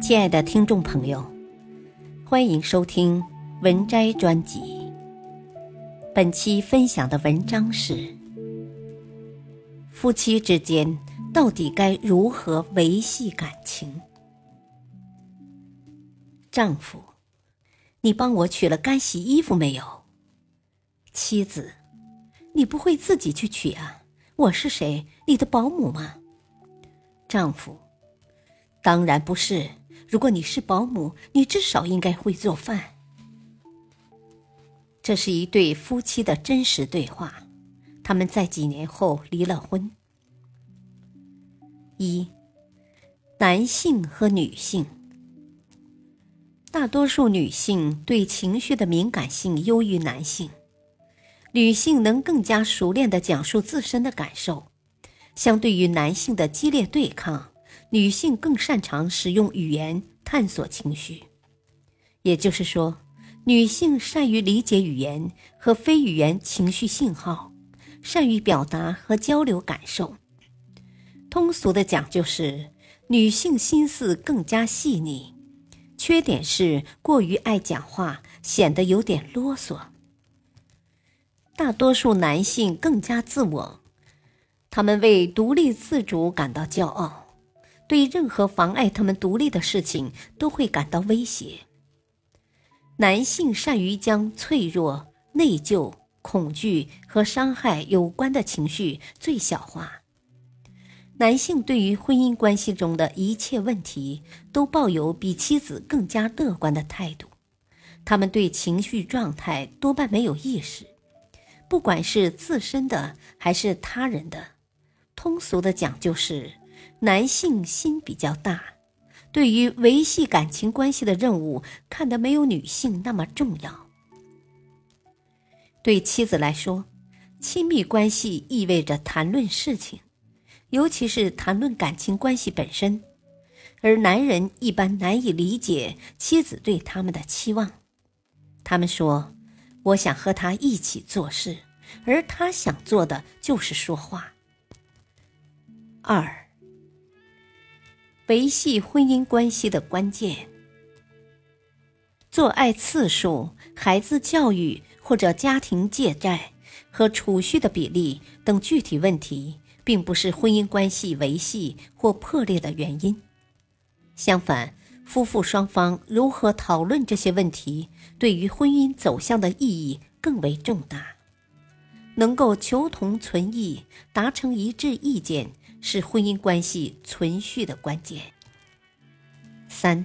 亲爱的听众朋友，欢迎收听文摘专辑。本期分享的文章是：夫妻之间到底该如何维系感情？丈夫，你帮我取了干洗衣服没有？妻子，你不会自己去取啊？我是谁？你的保姆吗？丈夫，当然不是。如果你是保姆，你至少应该会做饭。这是一对夫妻的真实对话，他们在几年后离了婚。一，男性和女性，大多数女性对情绪的敏感性优于男性，女性能更加熟练的讲述自身的感受，相对于男性的激烈对抗。女性更擅长使用语言探索情绪，也就是说，女性善于理解语言和非语言情绪信号，善于表达和交流感受。通俗的讲，就是女性心思更加细腻，缺点是过于爱讲话，显得有点啰嗦。大多数男性更加自我，他们为独立自主感到骄傲。对任何妨碍他们独立的事情都会感到威胁。男性善于将脆弱、内疚、恐惧和伤害有关的情绪最小化。男性对于婚姻关系中的一切问题都抱有比妻子更加乐观的态度。他们对情绪状态多半没有意识，不管是自身的还是他人的。通俗的讲就是。男性心比较大，对于维系感情关系的任务，看得没有女性那么重要。对妻子来说，亲密关系意味着谈论事情，尤其是谈论感情关系本身，而男人一般难以理解妻子对他们的期望。他们说：“我想和他一起做事，而他想做的就是说话。”二。维系婚姻关系的关键，做爱次数、孩子教育或者家庭借债和储蓄的比例等具体问题，并不是婚姻关系维系或破裂的原因。相反，夫妇双方如何讨论这些问题，对于婚姻走向的意义更为重大。能够求同存异，达成一致意见。是婚姻关系存续的关键。三、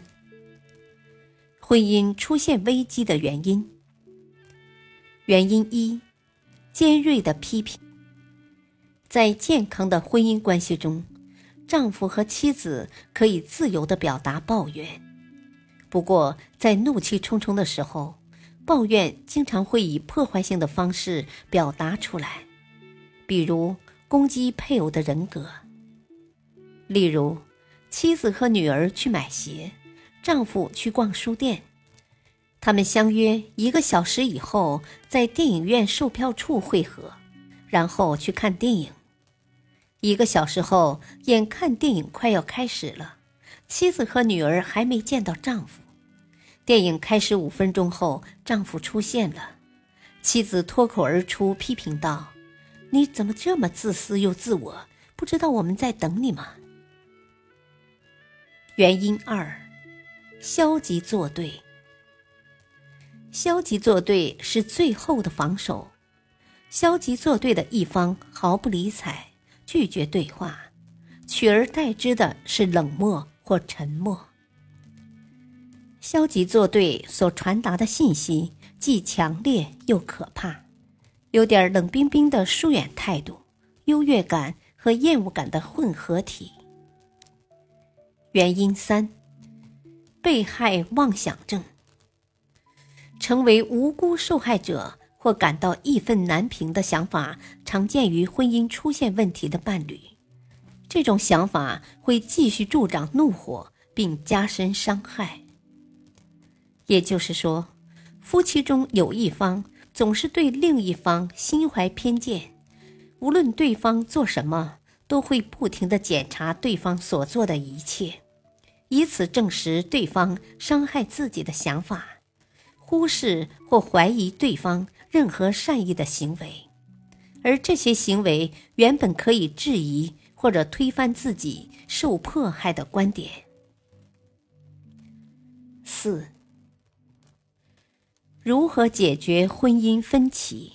婚姻出现危机的原因。原因一：尖锐的批评。在健康的婚姻关系中，丈夫和妻子可以自由的表达抱怨，不过在怒气冲冲的时候，抱怨经常会以破坏性的方式表达出来，比如攻击配偶的人格。例如，妻子和女儿去买鞋，丈夫去逛书店，他们相约一个小时以后在电影院售票处会合，然后去看电影。一个小时后，眼看电影快要开始了，妻子和女儿还没见到丈夫。电影开始五分钟后，丈夫出现了，妻子脱口而出批评道：“你怎么这么自私又自我？不知道我们在等你吗？”原因二，消极作对。消极作对是最后的防守。消极作对的一方毫不理睬，拒绝对话，取而代之的是冷漠或沉默。消极作对所传达的信息既强烈又可怕，有点冷冰冰的疏远态度，优越感和厌恶感的混合体。原因三：被害妄想症。成为无辜受害者或感到义愤难平的想法，常见于婚姻出现问题的伴侣。这种想法会继续助长怒火，并加深伤害。也就是说，夫妻中有一方总是对另一方心怀偏见，无论对方做什么。都会不停的检查对方所做的一切，以此证实对方伤害自己的想法，忽视或怀疑对方任何善意的行为，而这些行为原本可以质疑或者推翻自己受迫害的观点。四、如何解决婚姻分歧？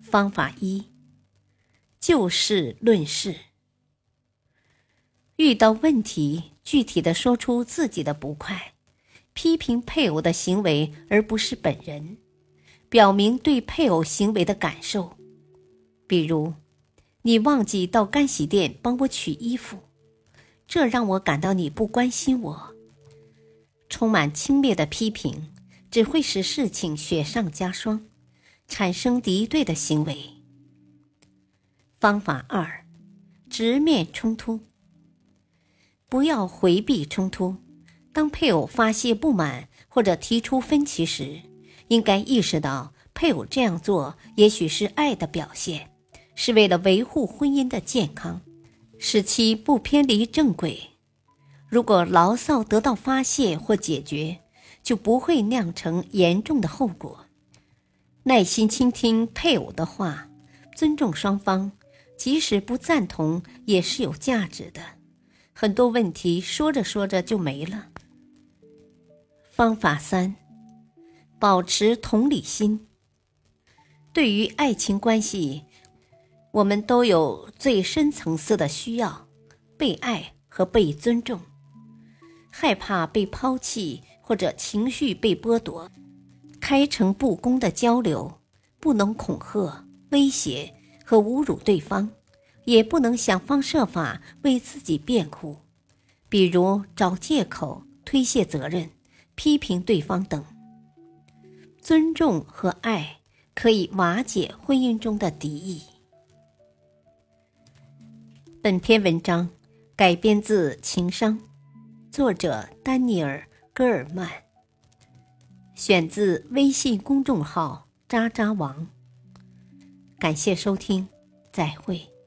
方法一：就事论事。遇到问题，具体的说出自己的不快，批评配偶的行为而不是本人，表明对配偶行为的感受。比如，你忘记到干洗店帮我取衣服，这让我感到你不关心我。充满轻蔑的批评，只会使事情雪上加霜，产生敌对的行为。方法二：直面冲突。不要回避冲突。当配偶发泄不满或者提出分歧时，应该意识到配偶这样做也许是爱的表现，是为了维护婚姻的健康，使其不偏离正轨。如果牢骚得到发泄或解决，就不会酿成严重的后果。耐心倾听配偶的话，尊重双方，即使不赞同也是有价值的。很多问题说着说着就没了。方法三，保持同理心。对于爱情关系，我们都有最深层次的需要：被爱和被尊重。害怕被抛弃或者情绪被剥夺，开诚布公的交流，不能恐吓、威胁和侮辱对方。也不能想方设法为自己辩护，比如找借口推卸责任、批评对方等。尊重和爱可以瓦解婚姻中的敌意。本篇文章改编自《情商》，作者丹尼尔·戈尔曼，选自微信公众号“渣渣王”。感谢收听，再会。